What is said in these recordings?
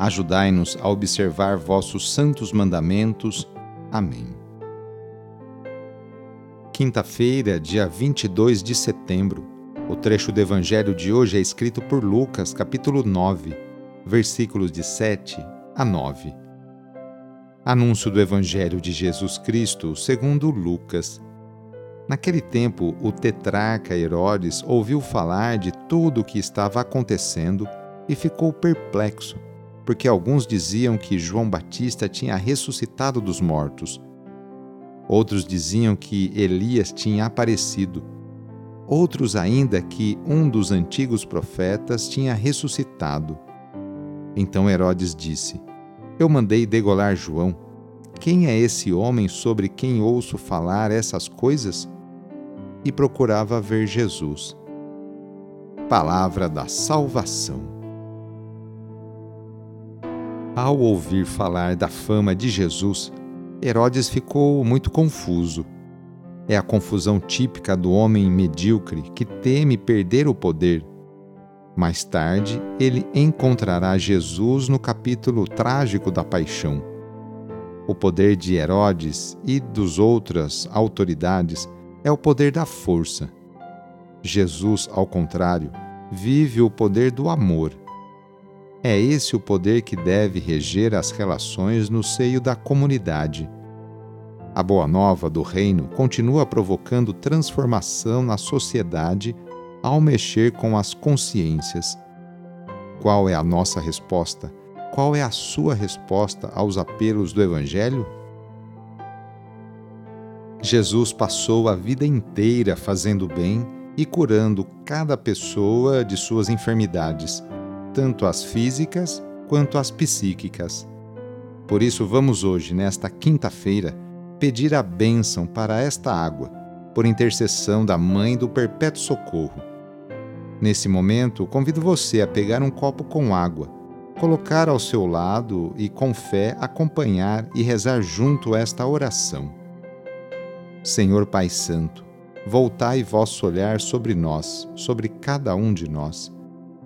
Ajudai-nos a observar vossos santos mandamentos. Amém. Quinta-feira, dia 22 de setembro. O trecho do evangelho de hoje é escrito por Lucas, capítulo 9, versículos de 7 a 9. Anúncio do evangelho de Jesus Cristo, segundo Lucas. Naquele tempo, o tetrarca Herodes ouviu falar de tudo o que estava acontecendo e ficou perplexo porque alguns diziam que João Batista tinha ressuscitado dos mortos. Outros diziam que Elias tinha aparecido. Outros ainda que um dos antigos profetas tinha ressuscitado. Então Herodes disse: Eu mandei degolar João. Quem é esse homem sobre quem ouço falar essas coisas? E procurava ver Jesus. Palavra da salvação. Ao ouvir falar da fama de Jesus, Herodes ficou muito confuso. É a confusão típica do homem medíocre que teme perder o poder. Mais tarde, ele encontrará Jesus no capítulo trágico da paixão. O poder de Herodes e dos outras autoridades é o poder da força. Jesus, ao contrário, vive o poder do amor é esse o poder que deve reger as relações no seio da comunidade. A boa nova do reino continua provocando transformação na sociedade ao mexer com as consciências. Qual é a nossa resposta? Qual é a sua resposta aos apelos do Evangelho? Jesus passou a vida inteira fazendo bem e curando cada pessoa de suas enfermidades tanto as físicas quanto as psíquicas. Por isso, vamos hoje, nesta quinta-feira, pedir a bênção para esta água, por intercessão da Mãe do Perpétuo Socorro. Nesse momento, convido você a pegar um copo com água, colocar ao seu lado e, com fé, acompanhar e rezar junto esta oração. Senhor Pai Santo, voltai vosso olhar sobre nós, sobre cada um de nós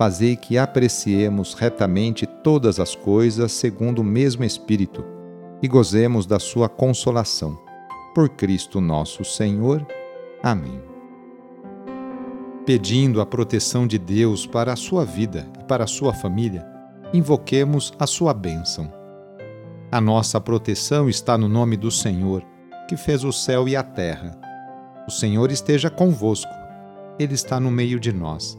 fazei que apreciemos retamente todas as coisas segundo o mesmo Espírito e gozemos da sua consolação. Por Cristo nosso Senhor. Amém. Pedindo a proteção de Deus para a sua vida e para a sua família, invoquemos a sua bênção. A nossa proteção está no nome do Senhor, que fez o céu e a terra. O Senhor esteja convosco, Ele está no meio de nós